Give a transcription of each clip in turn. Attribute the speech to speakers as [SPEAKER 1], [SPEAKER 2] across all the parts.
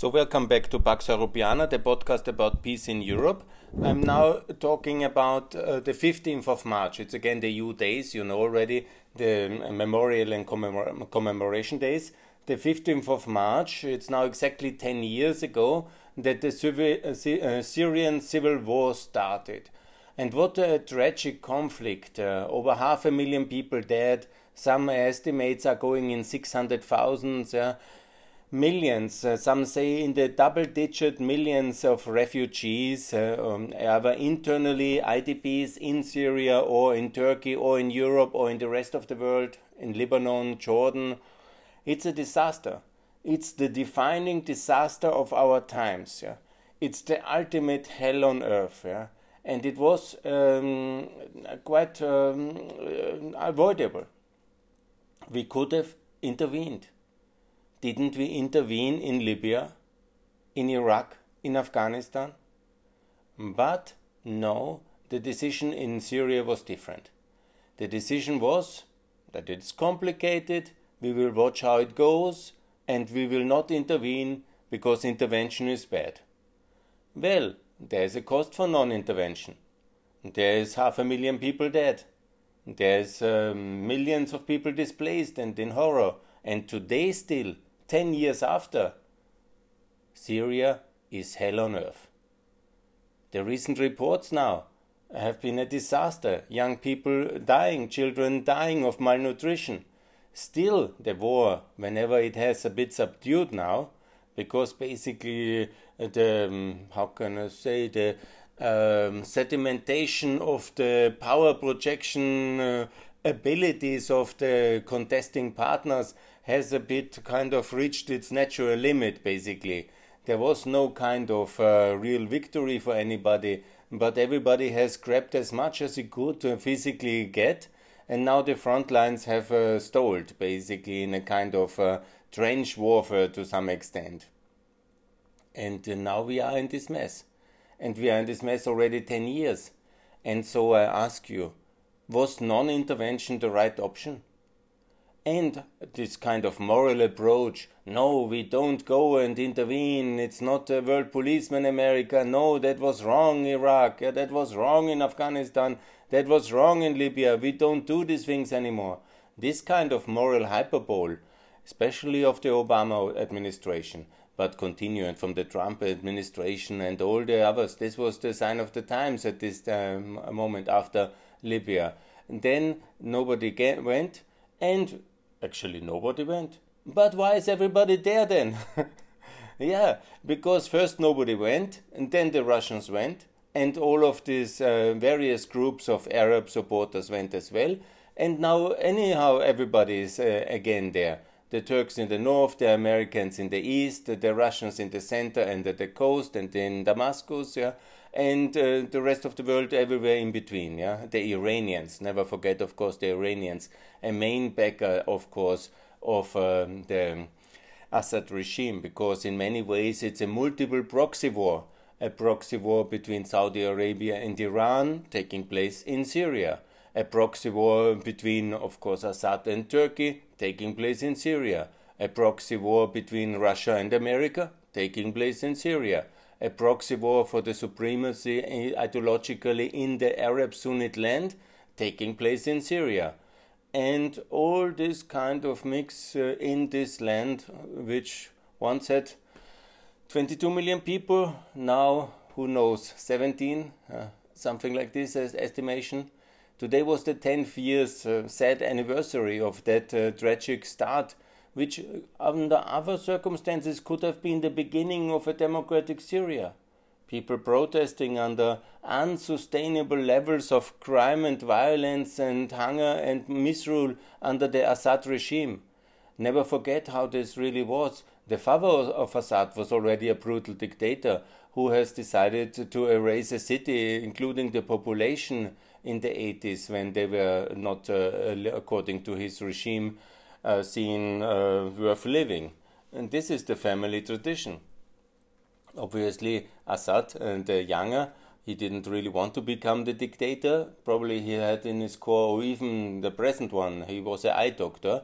[SPEAKER 1] So, welcome back to Pax Europiana, the podcast about peace in Europe. I'm now talking about uh, the 15th of March. It's again the EU days, you know already, the memorial and commemor- commemoration days. The 15th of March, it's now exactly 10 years ago that the uh, uh, Syrian civil war started. And what a tragic conflict. Uh, over half a million people dead. Some estimates are going in 600,000 millions, uh, some say in the double digit millions of refugees, uh, um, either internally IDPs in Syria or in Turkey or in Europe or in the rest of the world, in Lebanon, Jordan. It's a disaster. It's the defining disaster of our times. Yeah? It's the ultimate hell on earth. Yeah? And it was um, quite um, uh, avoidable. We could have intervened didn't we intervene in Libya, in Iraq, in Afghanistan? But no, the decision in Syria was different. The decision was that it's complicated, we will watch how it goes, and we will not intervene because intervention is bad. Well, there is a cost for non intervention. There is half a million people dead. There's um, millions of people displaced and in horror. And today, still, 10 years after, Syria is hell on earth. The recent reports now have been a disaster. Young people dying, children dying of malnutrition. Still, the war, whenever it has a bit subdued now, because basically the, um, how can I say, the um, sedimentation of the power projection uh, abilities of the contesting partners has a bit kind of reached its natural limit, basically. There was no kind of uh, real victory for anybody, but everybody has grabbed as much as he could to physically get, and now the front lines have uh, stalled, basically, in a kind of uh, trench warfare to some extent. And uh, now we are in this mess. And we are in this mess already 10 years. And so I ask you, was non intervention the right option? And this kind of moral approach no we don't go and intervene. It's not a world policeman america. No that was wrong iraq. Yeah, that was wrong in afghanistan. That was wrong in libya. We don't do these things anymore. This kind of moral hyperbole especially of the obama administration but continuing from the trump administration and all the others. This was the sign of the times at this um, moment after libya. And then nobody went and Actually, nobody went. But why is everybody there then? yeah, because first nobody went, and then the Russians went, and all of these uh, various groups of Arab supporters went as well. And now, anyhow, everybody is uh, again there. The Turks in the north, the Americans in the east, the Russians in the center and at the coast and in Damascus, yeah, and uh, the rest of the world everywhere in between. Yeah, the Iranians. Never forget, of course, the Iranians, a main backer, of course, of um, the Assad regime, because in many ways it's a multiple proxy war, a proxy war between Saudi Arabia and Iran taking place in Syria, a proxy war between, of course, Assad and Turkey taking place in Syria, a proxy war between Russia and America taking place in Syria a proxy war for the supremacy ideologically in the Arab Sunnite land taking place in Syria. And all this kind of mix uh, in this land, which once had 22 million people, now who knows, 17, uh, something like this as estimation. Today was the 10th year's uh, sad anniversary of that uh, tragic start which under other circumstances could have been the beginning of a democratic Syria. People protesting under unsustainable levels of crime and violence and hunger and misrule under the Assad regime. Never forget how this really was. The father of Assad was already a brutal dictator who has decided to erase a city, including the population, in the 80s when they were not, uh, according to his regime, seen uh, worth living. And this is the family tradition. Obviously, Assad and the younger, he didn't really want to become the dictator. Probably he had in his core, or even the present one, he was an eye doctor.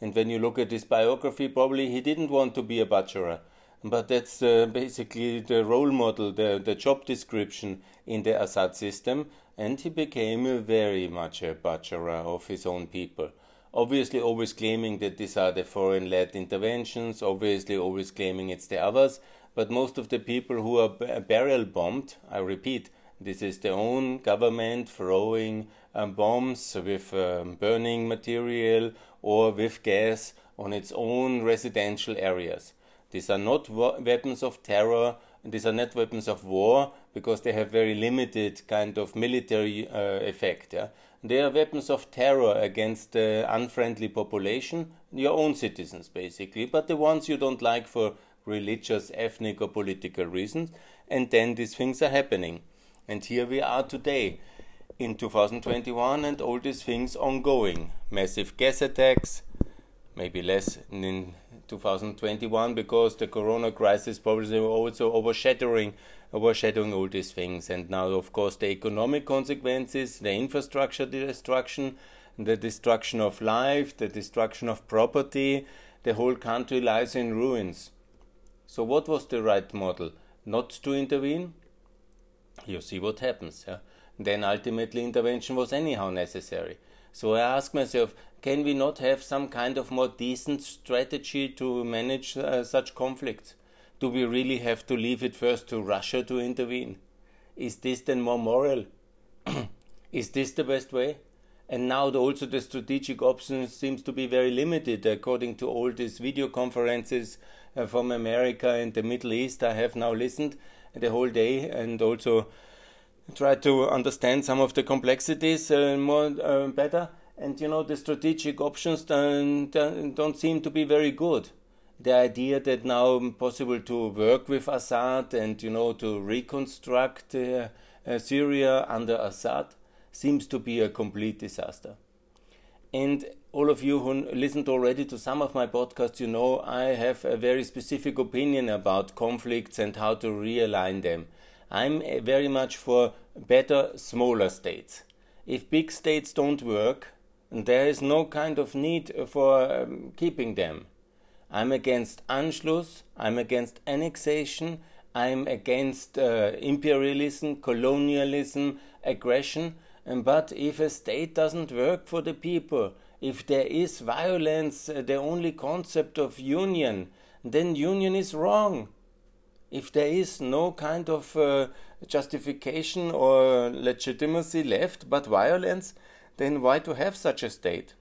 [SPEAKER 1] And when you look at his biography, probably he didn't want to be a butcher. but that's uh, basically the role model, the, the job description in the Assad system, and he became very much a butcher of his own people. Obviously, always claiming that these are the foreign led interventions, obviously, always claiming it's the others, but most of the people who are barrel bombed, I repeat, this is their own government throwing um, bombs with um, burning material or with gas on its own residential areas. These are not weapons of terror, these are not weapons of war because they have very limited kind of military uh, effect. Yeah? They are weapons of terror against the unfriendly population, your own citizens basically, but the ones you don't like for religious, ethnic, or political reasons, and then these things are happening. And here we are today in 2021, and all these things ongoing. Massive gas attacks, maybe less in 2021 because the corona crisis probably also overshadowing overshadowing all these things. And now of course the economic consequences the infrastructure destruction the destruction of life the destruction of property the whole country lies in ruins. So what was the right model? Not to intervene? You see what happens yeah? then ultimately intervention was anyhow necessary so i ask myself can we not have some kind of more decent strategy to manage uh, such conflicts? Do we really have to leave it first to Russia to intervene? Is this then more moral? Is this the best way? And now the, also the strategic options seems to be very limited according to all these video conferences uh, from America and the Middle East. I have now listened the whole day and also tried to understand some of the complexities uh, more uh, better and you know the strategic options don't, don't seem to be very good the idea that now possible to work with Assad and you know to reconstruct uh, uh, Syria under Assad seems to be a complete disaster. And all of you who listened already to some of my podcasts, you know I have a very specific opinion about conflicts and how to realign them. I'm uh, very much for better smaller states. If big states don't work, there is no kind of need for um, keeping them. I'm against Anschluss, I'm against annexation, I'm against uh, imperialism, colonialism, aggression. But if a state doesn't work for the people, if there is violence, the only concept of union, then union is wrong. If there is no kind of uh, justification or legitimacy left but violence, then why to have such a state?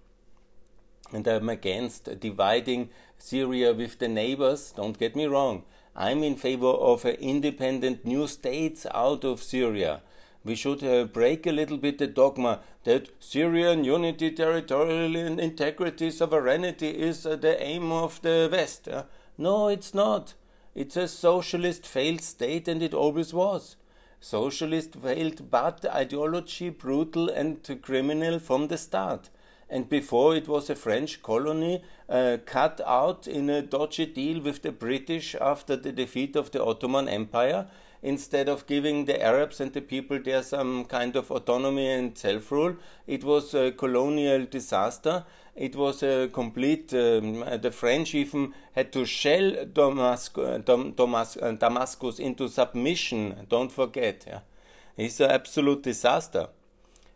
[SPEAKER 1] And I'm against dividing Syria with the neighbors, don't get me wrong. I'm in favor of independent new states out of Syria. We should uh, break a little bit the dogma that Syrian unity, territorial integrity, sovereignty is uh, the aim of the West. Uh, no, it's not. It's a socialist failed state and it always was. Socialist failed, but ideology brutal and criminal from the start. And before it was a French colony uh, cut out in a dodgy deal with the British after the defeat of the Ottoman Empire, instead of giving the Arabs and the people there some kind of autonomy and self rule. It was a colonial disaster it was a complete. Um, the French even had to shell Damascus, uh, Damascus into submission. Don't forget, yeah. it's an absolute disaster.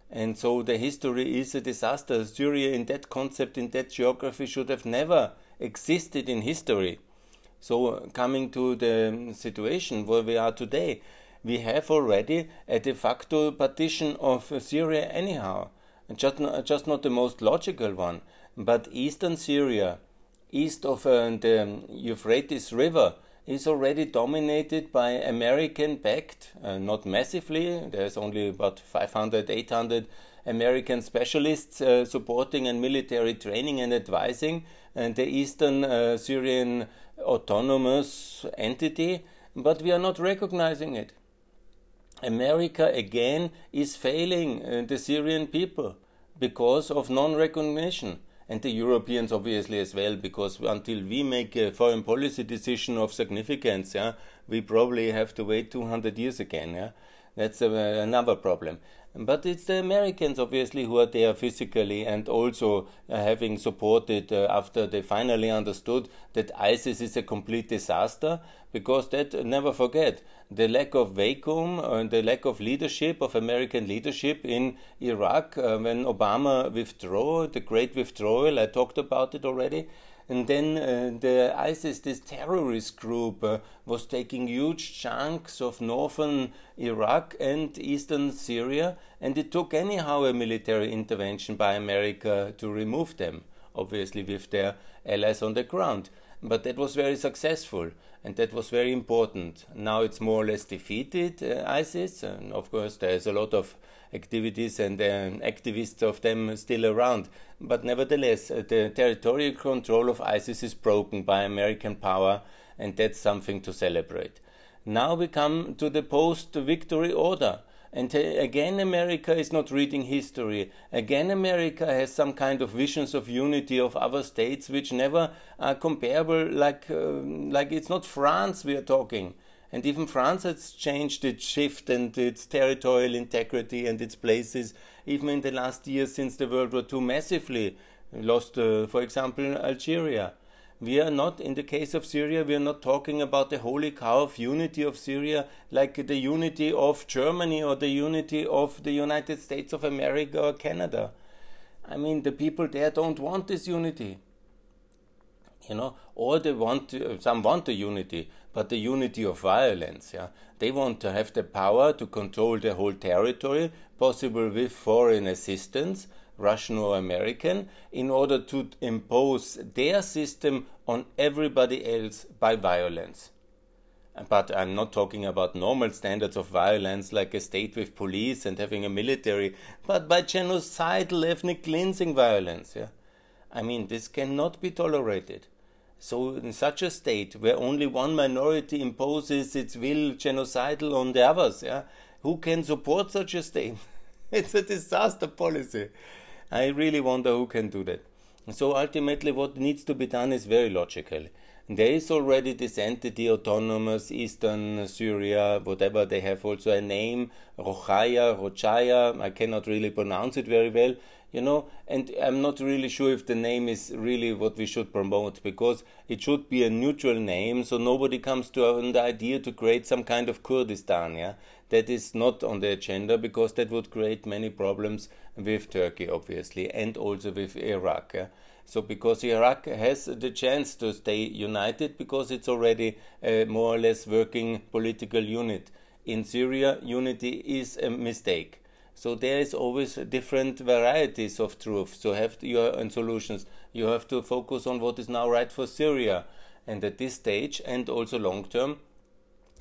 [SPEAKER 1] And so the history is a disaster. Syria, in that concept, in that geography, should have never existed in history. So, coming to the situation where we are today, we have already a de facto partition of Syria, anyhow just not, just not the most logical one, but eastern Syria, east of uh, the Euphrates River, is already dominated by American backed, uh, not massively, there's only about 500, 800 American specialists uh, supporting and military training and advising and the eastern uh, Syrian autonomous entity, but we are not recognizing it. America again is failing uh, the Syrian people because of non recognition. And the Europeans obviously as well, because until we make a foreign policy decision of significance, yeah, we probably have to wait 200 years again. Yeah? That's uh, another problem. But it's the Americans, obviously, who are there physically and also uh, having supported uh, after they finally understood that ISIS is a complete disaster. Because that, uh, never forget, the lack of vacuum and the lack of leadership, of American leadership in Iraq, uh, when Obama withdrew, the great withdrawal, I talked about it already and then uh, the ISIS, this terrorist group, uh, was taking huge chunks of northern Iraq and eastern Syria, and it took anyhow a military intervention by America to remove them, obviously with their allies on the ground. But that was very successful, and that was very important. Now it's more or less defeated, uh, ISIS, and of course there's a lot of activities and uh, activists of them still around. But nevertheless, uh, the territorial control of ISIS is broken by American power, and that's something to celebrate. Now we come to the post victory order. And uh, again, America is not reading history. Again, America has some kind of visions of unity of other states which never are comparable, like, uh, like it's not France we are talking. And even France has changed its shift and its territorial integrity and its places, even in the last years since the World War II, massively lost, uh, for example, Algeria. We are not, in the case of Syria, we are not talking about the holy cow of unity of Syria like the unity of Germany or the unity of the United States of America or Canada. I mean, the people there don't want this unity you know, or they want to, some want the unity, but the unity of violence. Yeah, they want to have the power to control the whole territory, possible with foreign assistance, Russian or American, in order to impose their system on everybody else by violence. But I'm not talking about normal standards of violence like a state with police and having a military, but by genocidal ethnic cleansing violence. Yeah? I mean, this cannot be tolerated. So, in such a state where only one minority imposes its will genocidal on the others, yeah, who can support such a state? it's a disaster policy. I really wonder who can do that. So, ultimately, what needs to be done is very logical. There is already this entity, autonomous Eastern Syria, whatever they have also a name, Rochaya, Rochaya, I cannot really pronounce it very well you know? And i'm not really sure if the name is really what we should promote because it should be a neutral name so nobody comes to the idea to create some kind of kurdistan yeah? That is not on the agenda because that would create many problems with turkey obviously and also with iraq yeah? so because iraq has the chance to stay united because it's already a more or less working political unit. In syria unity is a mistake so there is always different varieties of truth. So have your and solutions. You have to focus on what is now right for Syria, and at this stage, and also long term,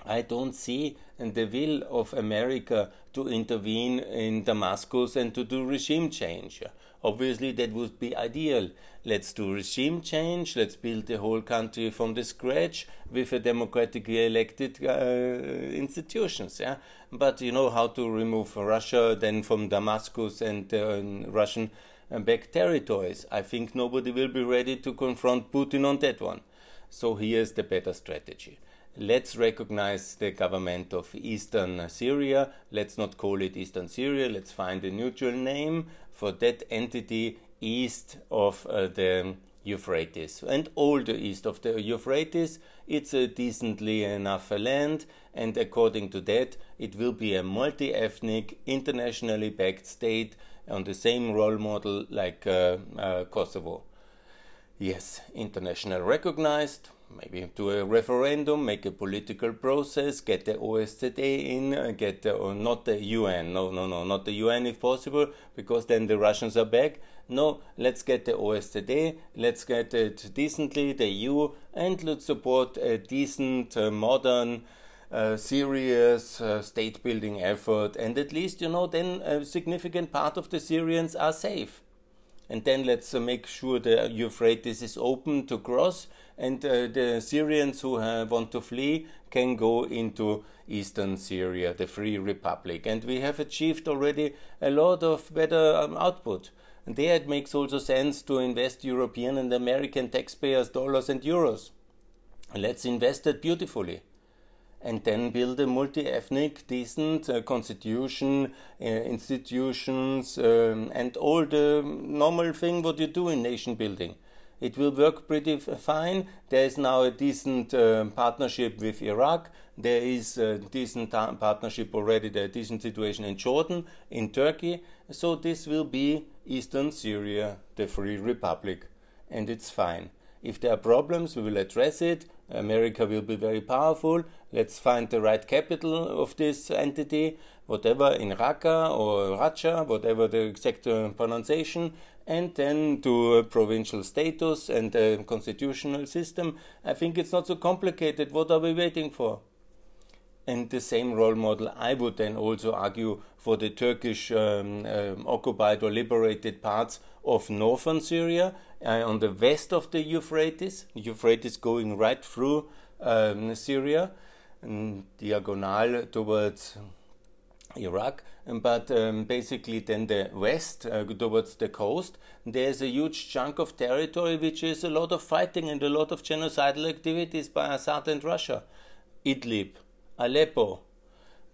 [SPEAKER 1] I don't see the will of America to intervene in Damascus and to do regime change. Obviously, that would be ideal. Let's do regime change. Let's build the whole country from the scratch with a democratically elected uh, institutions. Yeah, but you know how to remove Russia then from Damascus and uh, Russian uh, back territories. I think nobody will be ready to confront Putin on that one. So here's the better strategy let's recognize the government of eastern Syria. Let's not call it eastern Syria. Let's find a neutral name for that entity east of uh, the Euphrates. And all the east of the Euphrates, it's a decently enough land, and according to that, it will be a multi ethnic, internationally backed state on the same role model like uh, uh, Kosovo. Yes, international recognized, maybe do a referendum, make a political process, get the OSCE in, uh, get the, or not the UN. No, no, no, not the UN if possible, because then the Russians are back. No, let's get the OSCE, let's get it decently, the EU, and let's support a decent, uh, modern, uh, serious uh, state building effort. And at least, you know, then a significant part of the Syrians are safe and then let's uh, make sure the Euphrates is open to cross, and uh, the Syrians who want to flee can go into eastern Syria, the Free Republic. And we have achieved already a lot of better um, output. And there it makes also sense to invest European and American taxpayers' dollars and euros. Let's invest it beautifully. And then build a multi-ethnic, decent uh, constitution, uh, institutions, um, and all the normal thing what you do in nation building. It will work pretty fine. There is now a decent uh, partnership with Iraq. There is a decent partnership already, there a decent situation in Jordan, in Turkey. So this will be Eastern Syria, the Free Republic, and it's fine. If there are problems, we will address it. America will be very powerful. Let's find the right capital of this entity, whatever in Raqqa or Racha, whatever the exact uh, pronunciation, and then a provincial status and a constitutional system. I think it's not so complicated. What are we waiting for? And the same role model, I would then also argue for the Turkish um, um, occupied or liberated parts of northern Syria uh, on the west of the Euphrates, Euphrates going right through um, Syria, diagonal towards Iraq, but um, basically then the west uh, towards the coast, there's a huge chunk of territory which is a lot of fighting and a lot of genocidal activities by Assad and Russia. Idlib, Aleppo.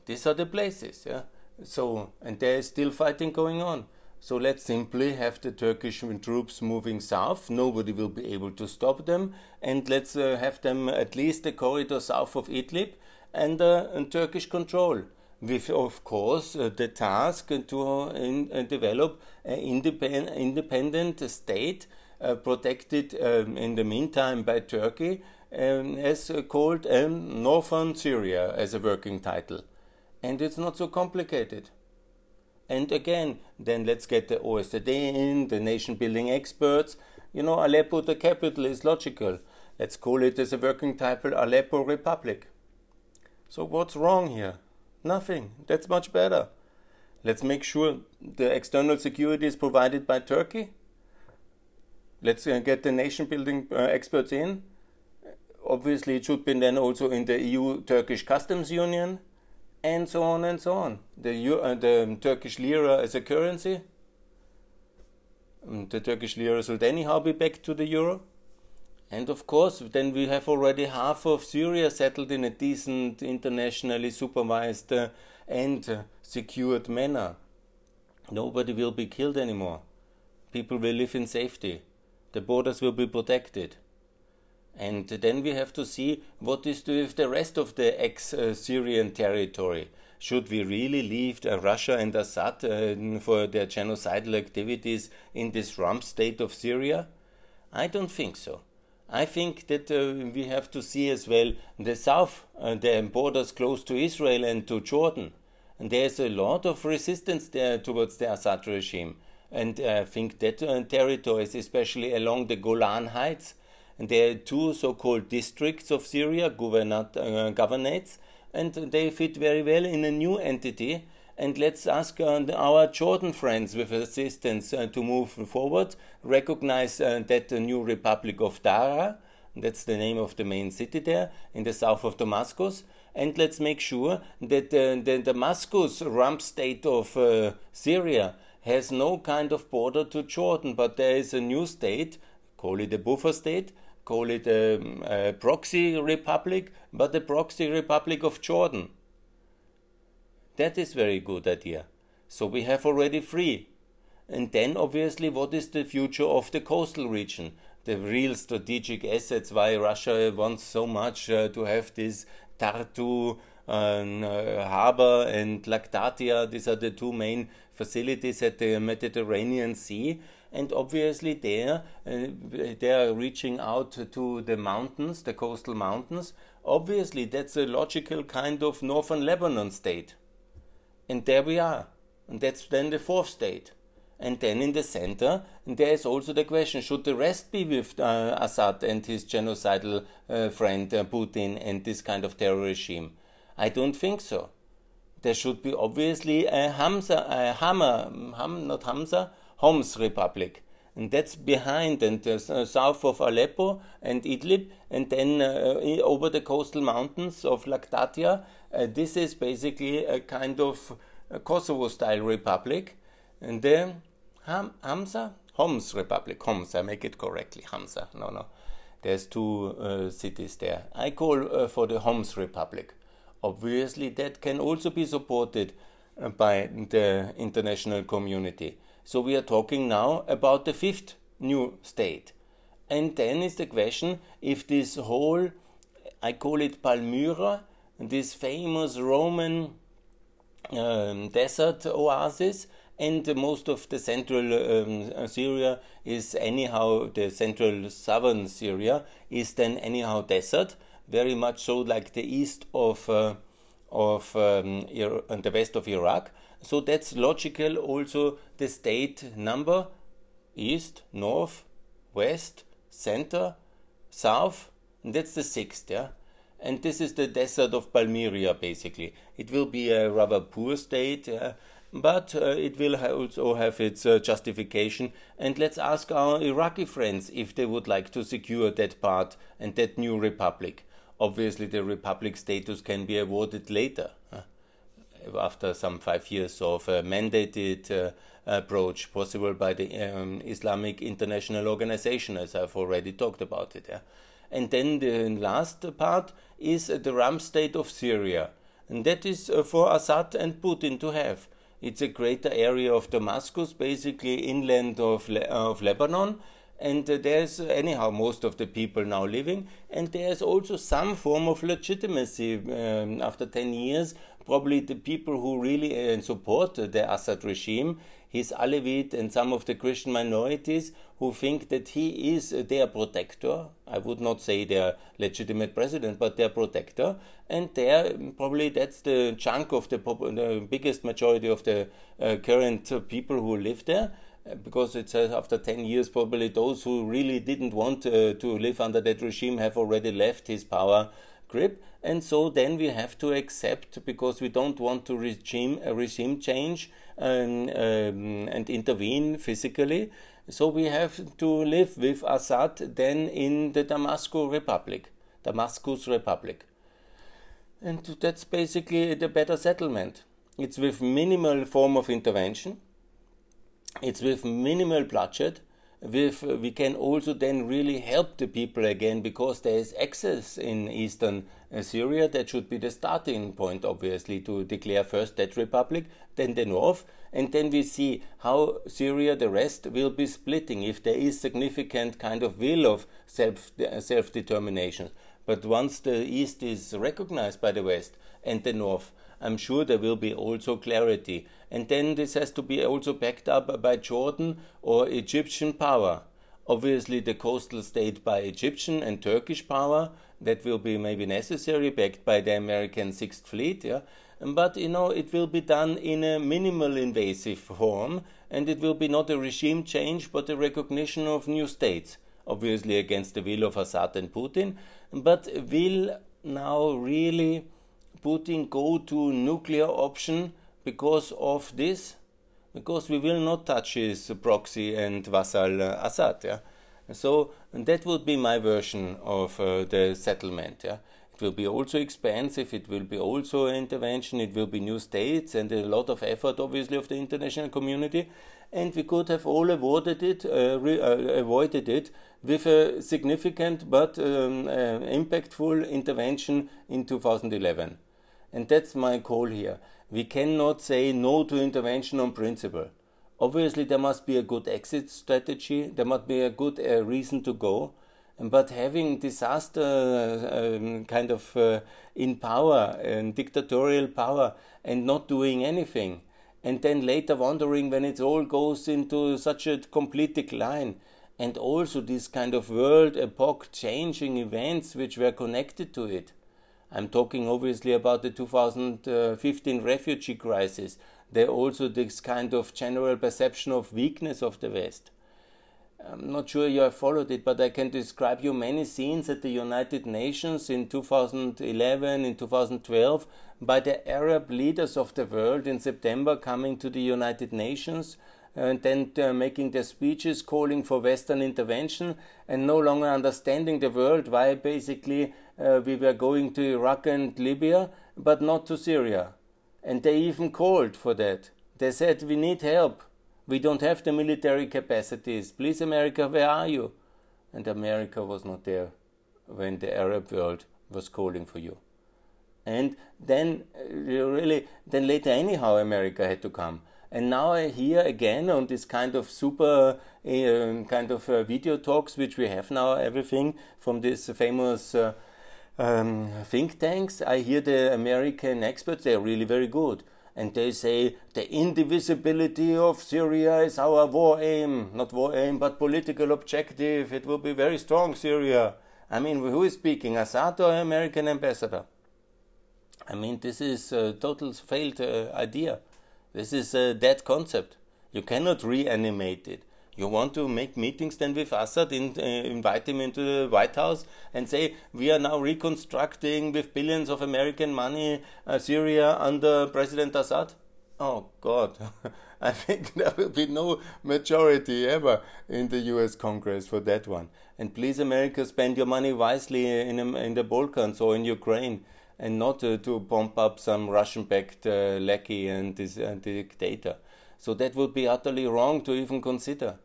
[SPEAKER 1] These are the places, yeah. So, and there is still fighting going on. So let's simply have the Turkish troops moving south. Nobody will be able to stop them, and let's uh, have them at least a corridor south of Idlib and, uh, and Turkish control. With, of course, uh, the task to in, uh, develop an independent, independent state uh, protected um, in the meantime by Turkey um, as uh, called um, Northern Syria as a working title. And it's not so complicated. And again, then let's get the OSCE in, the nation building experts. You know, Aleppo, the capital, is logical. Let's call it as a working title Aleppo Republic. So, what's wrong here? Nothing. That's much better. Let's make sure the external security is provided by Turkey. Let's uh, get the nation building uh, experts in obviously it should be then also in the EU Turkish customs union and so on and so on. The, uh, the Turkish lira as a currency. Um, the Turkish lira should anyhow be back to the euro. And of course, then we have already half of Syria settled in a decent, internationally supervised uh, and uh, secured manner. Nobody will be killed anymore. People will live in safety. The borders will be protected. And then we have to see what is with the rest of the ex Syrian territory. Should we really leave Russia and Assad uh, for their genocidal activities in this rump state of Syria? I don't think so. I think that uh, we have to see as well the south, uh, the borders close to Israel and to Jordan. And there's a lot of resistance there towards the Assad regime. And I think that uh, territories, especially along the Golan Heights, there are two so-called districts of Syria, governat, uh, governorates, and they fit very well in a new entity. And let's ask uh, our Jordan friends with assistance uh, to move forward, recognize uh, that the new Republic of Dara, that's the name of the main city there, in the south of Damascus, and let's make sure that the Damascus rump state of uh, Syria has no kind of border to Jordan, but there is a new state, call it a buffer state, call it a, a proxy republic, but the proxy republic of Jordan. That is very good idea. So we have already three. And then obviously what is the future of the coastal region? The real strategic assets why Russia wants so much uh, to have this Tartu um, uh, harbor and Latakia. These are the two main facilities at the Mediterranean Sea and obviously there uh, they are reaching out to the mountains, the coastal mountains. Obviously, that's a logical kind of northern Lebanon state. And there we are. And that's then the fourth state. And then in the center, there is also the question should the rest be with uh, Assad and his genocidal uh, friend uh, Putin and this kind of terror regime? I don't think so. There should be obviously a Hamza, a Hama, Ham, not Hamza, Homs Republic. And that's behind and uh, south of Aleppo and Idlib, and then uh, over the coastal mountains of Latakia. Uh, this is basically a kind of Kosovo style republic. And then Ham- Hamza? Homs Republic. Homs, I make it correctly. Hamza. No, no. There's two uh, cities there. I call uh, for the Homs Republic. Obviously, that can also be supported uh, by the international community. So we are talking now about the fifth new state. And then is the question if this whole, I call it Palmyra, this famous Roman um, desert oasis, and most of the central um, Syria is anyhow the central southern Syria is then anyhow desert, very much so like the east of uh, of um, the west of Iraq. So that's logical. Also, the state number east, north, west, center, south. And that's the sixth, yeah. And this is the desert of Palmyra, basically. It will be a rather poor state, but uh, it will also have its uh, justification. And let's ask our Iraqi friends if they would like to secure that part and that new republic. Obviously, the republic status can be awarded later, uh, after some five years of a mandated uh, approach possible by the um, Islamic International Organization, as I've already talked about it. Yeah? And then the last part is the Ram state of Syria. And that is uh, for Assad and Putin to have. It's a greater area of Damascus, basically inland of, Le- of Lebanon, and uh, there's anyhow most of the people now living and there's also some form of legitimacy um, after 10 years probably the people who really uh, support the Assad regime his Alevite and some of the Christian minorities who think that he is their protector. I would not say their legitimate president, but their protector. And there, probably that's the chunk of the, the biggest majority of the uh, current people who live there because it says after 10 years probably those who really didn't want uh, to live under that regime have already left his power grip. And so then we have to accept because we don't want to regime a regime change and, um, um, and intervene physically. So we have to live with Assad then in the Damascus Republic Damascus Republic. And that's basically the better settlement. It's with minimal form of intervention it's with minimal budget with we can also then really help the people again because there is access in eastern uh, Syria that should be the starting point obviously to declare first that republic then the north. And then we see how Syria the rest will be splitting if there is significant kind of will of self uh, self determination but once the east is recognized by the west and the north I'm sure there will be also clarity. And then this has to be also backed up by Jordan or Egyptian power. Obviously, the coastal state by Egyptian and Turkish power that will be maybe necessary, backed by the American Sixth Fleet. Yeah, but you know it will be done in a minimal invasive form, and it will be not a regime change, but a recognition of new states. Obviously, against the will of Assad and Putin, but will now really Putin go to nuclear option because of this? Because we will not touch his proxy and vassal uh, Assad. Yeah? So that would be my version of uh, the settlement. Yeah? It will be also expensive, it will be also intervention, it will be new states and a lot of effort, obviously, of the international community. And we could have all avoided it, uh, re- uh, avoided it with a significant but um, uh, impactful intervention in 2011. And that's my call here. We cannot say no to intervention on principle. Obviously, there must be a good exit strategy, there must be a good uh, reason to go. But having disaster um, kind of uh, in power and dictatorial power and not doing anything, and then later wondering when it all goes into such a complete decline, and also this kind of world epoch changing events which were connected to it I'm talking obviously about the 2015 refugee crisis. There also this kind of general perception of weakness of the West. I'm not sure you have followed it, but I can describe you many scenes at the United Nations in 2011, in 2012, by the Arab leaders of the world in September coming to the United Nations and then uh, making their speeches calling for Western intervention and no longer understanding the world why basically uh, we were going to Iraq and Libya, but not to Syria. And they even called for that. They said, We need help. We don't have the military capacities. Please, America, where are you? And America was not there when the Arab world was calling for you. And then, uh, really, then later, anyhow, America had to come. And now I hear again on this kind of super uh, kind of uh, video talks, which we have now, everything from this famous uh, um, think tanks. I hear the American experts, they're really very good. And they say the indivisibility of Syria is our war aim, not war aim, but political objective. It will be very strong, Syria. I mean, who is speaking, Assad or American ambassador? I mean, this is a total failed uh, idea. This is a dead concept. You cannot reanimate it. You want to make meetings then with Assad, in, uh, invite him into the White House and say, we are now reconstructing with billions of American money uh, Syria under President Assad? Oh, God. I think there will be no majority ever in the US Congress for that one. And please, America, spend your money wisely in, in the Balkans or in Ukraine and not uh, to pump up some Russian-backed uh, lackey and this uh, dictator. So that would be utterly wrong to even consider.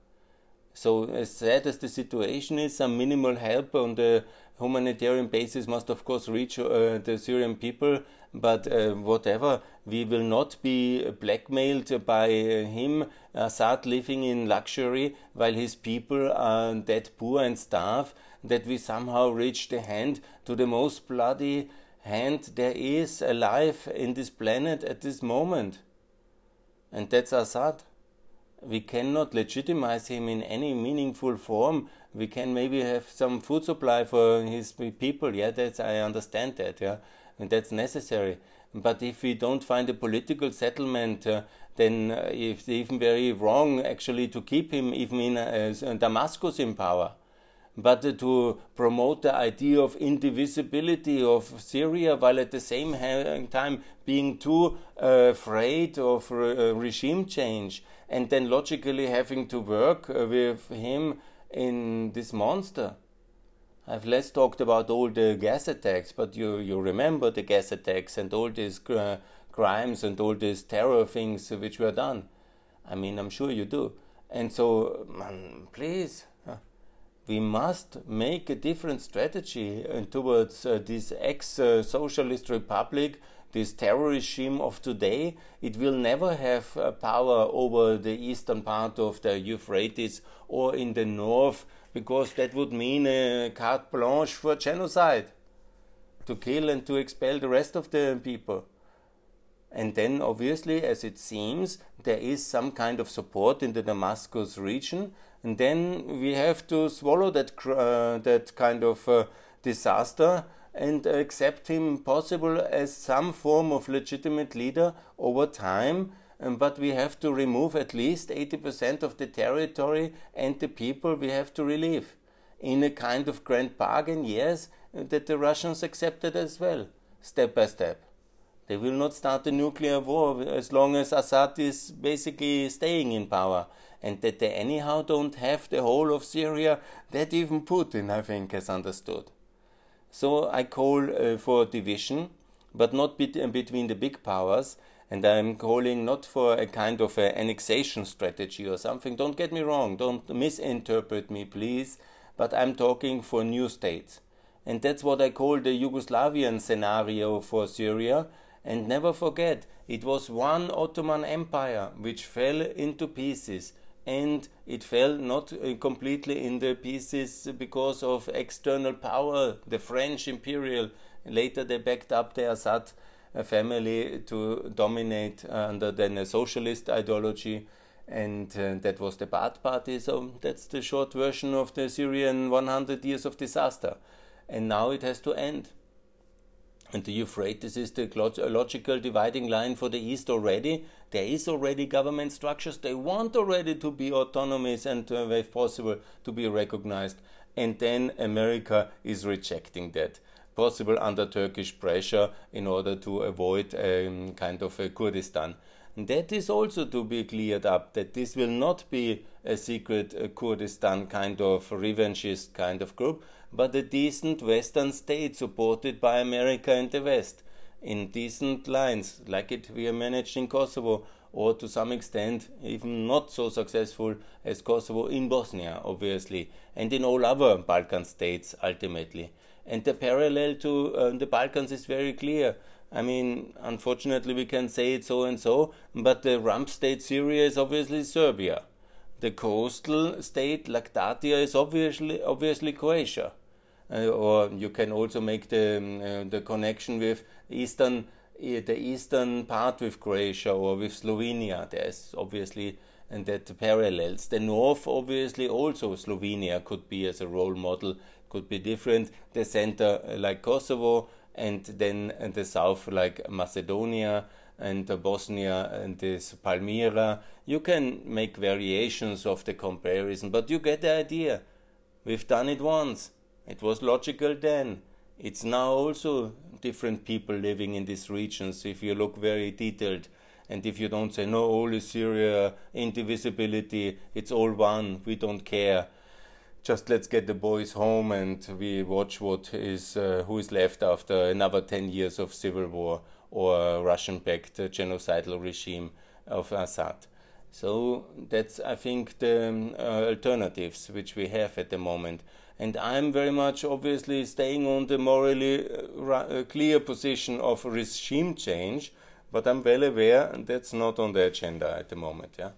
[SPEAKER 1] So as sad as the situation is, some minimal help on the humanitarian basis must of course reach uh, the Syrian people. But uh, whatever, we will not be blackmailed by him, Assad living in luxury while his people are that poor and starve. That we somehow reach the hand to the most bloody hand there is alive in this planet at this moment. And that's Assad. We cannot legitimize him in any meaningful form. We can maybe have some food supply for his people. Yeah, that's I understand that. Yeah, and that's necessary. But if we don't find a political settlement, uh, then uh, it's even very wrong actually to keep him even in uh, Damascus in power but to promote the idea of indivisibility of Syria while at the same time being too uh, afraid of uh, regime change and then logically having to work uh, with him in this monster. I've less talked about all the gas attacks, but you, you remember the gas attacks and all these uh, crimes and all these terror things which were done. I mean, I'm sure you do. And so, man, please, we must make a different strategy uh, towards uh, this ex-socialist republic, this terror regime of today. It will never have uh, power over the eastern part of the Euphrates or in the north, because that would mean a carte blanche for genocide, to kill and to expel the rest of the people. And then, obviously, as it seems, there is some kind of support in the Damascus region and then we have to swallow that uh, that kind of uh, disaster and accept him possible as some form of legitimate leader over time. Um, but we have to remove at least 80% of the territory and the people we have to relieve. In a kind of grand bargain yes that the russians accepted as well step by step. They will not start a nuclear war as long as assad is basically staying in power and that they anyhow don't have the whole of Syria, that even Putin, I think, has understood. So I call uh, for division, but not bet uh, between the big powers, and I'm calling not for a kind of a annexation strategy or something. Don't get me wrong, don't misinterpret me, please, but I'm talking for new states. And that's what I call the Yugoslavian scenario for Syria. And never forget, it was one Ottoman Empire which fell into pieces and it fell not uh, completely in the pieces because of external power. The French imperial later they backed up the Assad uh, family to dominate under then a socialist ideology, and uh, that was the Baath Party. So that's the short version of the Syrian 100 years of disaster, and now it has to end. And the Euphrates is the logical dividing line for the East already. There is already government structures. They want already to be autonomous and, uh, if possible, to be recognized. And then America is rejecting that, possible under Turkish pressure in order to avoid um, kind of a Kurdistan. And that is also to be cleared up, that this will not be a secret uh, Kurdistan kind of revanchist kind of group, but a decent Western state supported by America and the West in decent lines, like it we are managed in Kosovo, or to some extent even not so successful as Kosovo in Bosnia, obviously, and in all other Balkan states ultimately. And the parallel to uh, the Balkans is very clear. I mean, unfortunately, we can say it so and so, but the rump state Syria is obviously Serbia. The coastal state Latakia is obviously obviously Croatia. Uh, or you can also make the um, uh, the connection with eastern uh, the eastern part with Croatia or with Slovenia. There's obviously and that parallels. The north, obviously, also Slovenia could be as a role model, could be different. The center, uh, like Kosovo, and then uh, the south, like Macedonia and Bosnia and this Palmyra. You can make variations of the comparison, but you get the idea. We've done it once. It was logical then. It's now also different people living in these regions if you look very detailed. And if you don't say, no, all is Syria, indivisibility, it's all one, we don't care. Just let's get the boys home and we watch what is, uh, who is left after another 10 years of civil war or Russian backed genocidal regime of Assad. So that's, I think, the um, uh, alternatives which we have at the moment. And I'm very much obviously staying on the morally uh, uh, clear position of regime change, but I'm well aware that's not on the agenda at the moment. Yeah.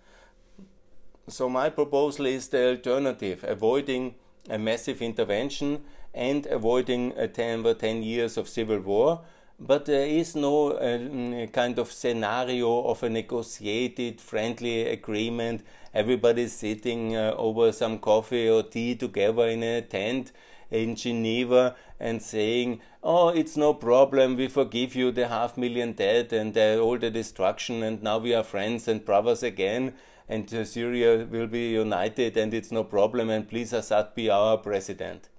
[SPEAKER 1] So my proposal is the alternative, avoiding a massive intervention and avoiding a 10, 10 years of civil war but there is no uh, kind of scenario of a negotiated friendly agreement. Everybody's sitting uh, over some coffee or tea together in a tent in Geneva and saying, Oh, it's no problem, we forgive you the half million dead and uh, all the destruction, and now we are friends and brothers again, and uh, Syria will be united, and it's no problem, and please Assad be our president.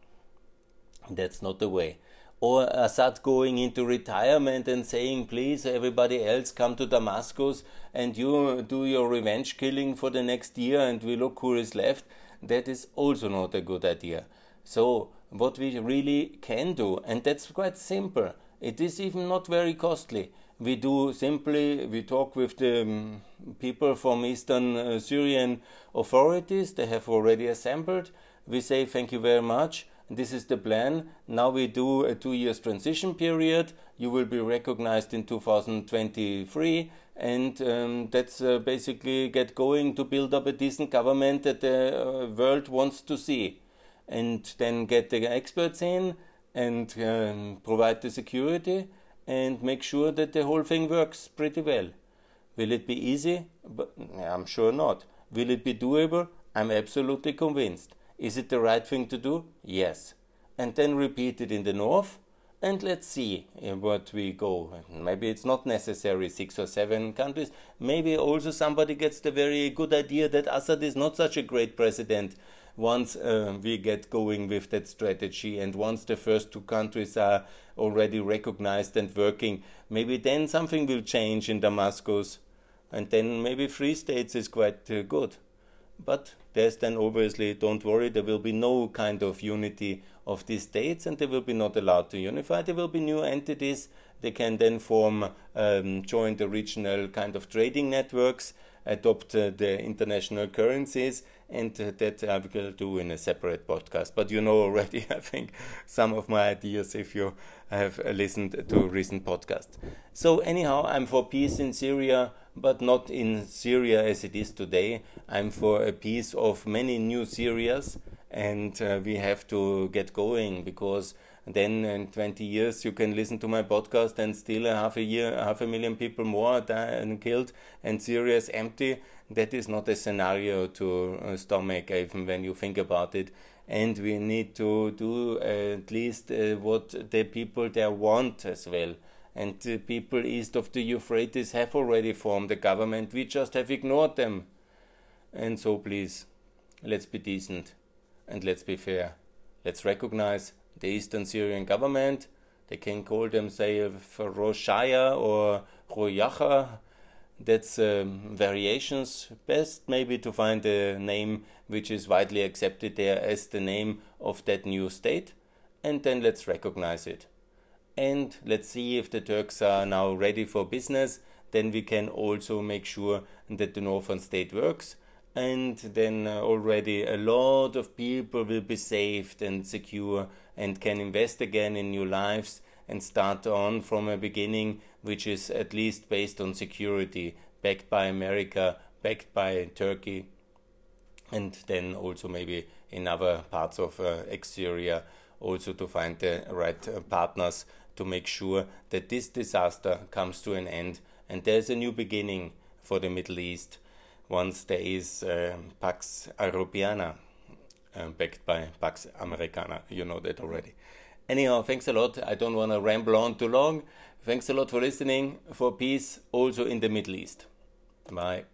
[SPEAKER 1] That's not the way or Assad going into retirement and saying, please, everybody else come to Damascus and you do your revenge killing for the next year and we look who is left, that is also not a good idea. So, what we really can do, and that's quite simple, it is even not very costly. We do simply, we talk with the um, people from Eastern uh, Syrian authorities, they have already assembled. We say, thank you very much this is the plan. Now we do a two years transition period. You will be recognized in 2023, and um, that's uh, basically get going to build up a decent government that the uh, world wants to see, and then get the experts in and um, provide the security and make sure that the whole thing works pretty well. Will it be easy? But I'm sure not. Will it be doable? I'm absolutely convinced. Is it the right thing to do? Yes. And then repeat it in the north, and let's see what we go. Maybe it's not necessary six or seven countries. Maybe also somebody gets the very good idea that Assad is not such a great president once uh, we get going with that strategy and once the first two countries are already recognized and working, maybe then something will change in Damascus and then maybe three states is quite uh, good. But there's then obviously, don't worry, there will be no kind of unity of these states and they will be not allowed to unify. There will be new entities. They can then form, um, join the regional kind of trading networks, adopt uh, the international currencies, and uh, that I will do in a separate podcast. But you know already, I think, some of my ideas if you have listened to recent podcasts. So, anyhow, I'm for peace in Syria but not in Syria as it is today. I'm for a peace of many new Syrias, and uh, we have to get going because then in 20 years you can listen to my podcast and still a half a year, half a million people more die and killed, and Syria is empty. That is not a scenario to uh, stomach, even when you think about it. And we need to do at least uh, what the people there want as well and the people east of the Euphrates have already formed a government. We just have ignored them. And so, please, let's be decent and let's be fair. Let's recognize the Eastern Syrian government. They can call themselves Roshaya or Royacha. That's um, variations. Best maybe to find a name which is widely accepted there as the name of that new state, and then let's recognize it and let's see if the Turks are now ready for business. Then we can also make sure that the northern state works, and then uh, already a lot of people will be saved and secure and can invest again in new lives and start on from a beginning which is at least based on security, backed by America, backed by Turkey, and then also maybe in other parts of uh, ex-Syria also to find the right uh, partners to make sure that this disaster comes to an end and there's a new beginning for the Middle East once there is uh, Pax Europiana, um, backed by Pax Americana. You know that already. Anyhow, thanks a lot. I don't want to ramble on too long. Thanks a lot for listening. For peace, also in the Middle East. Bye.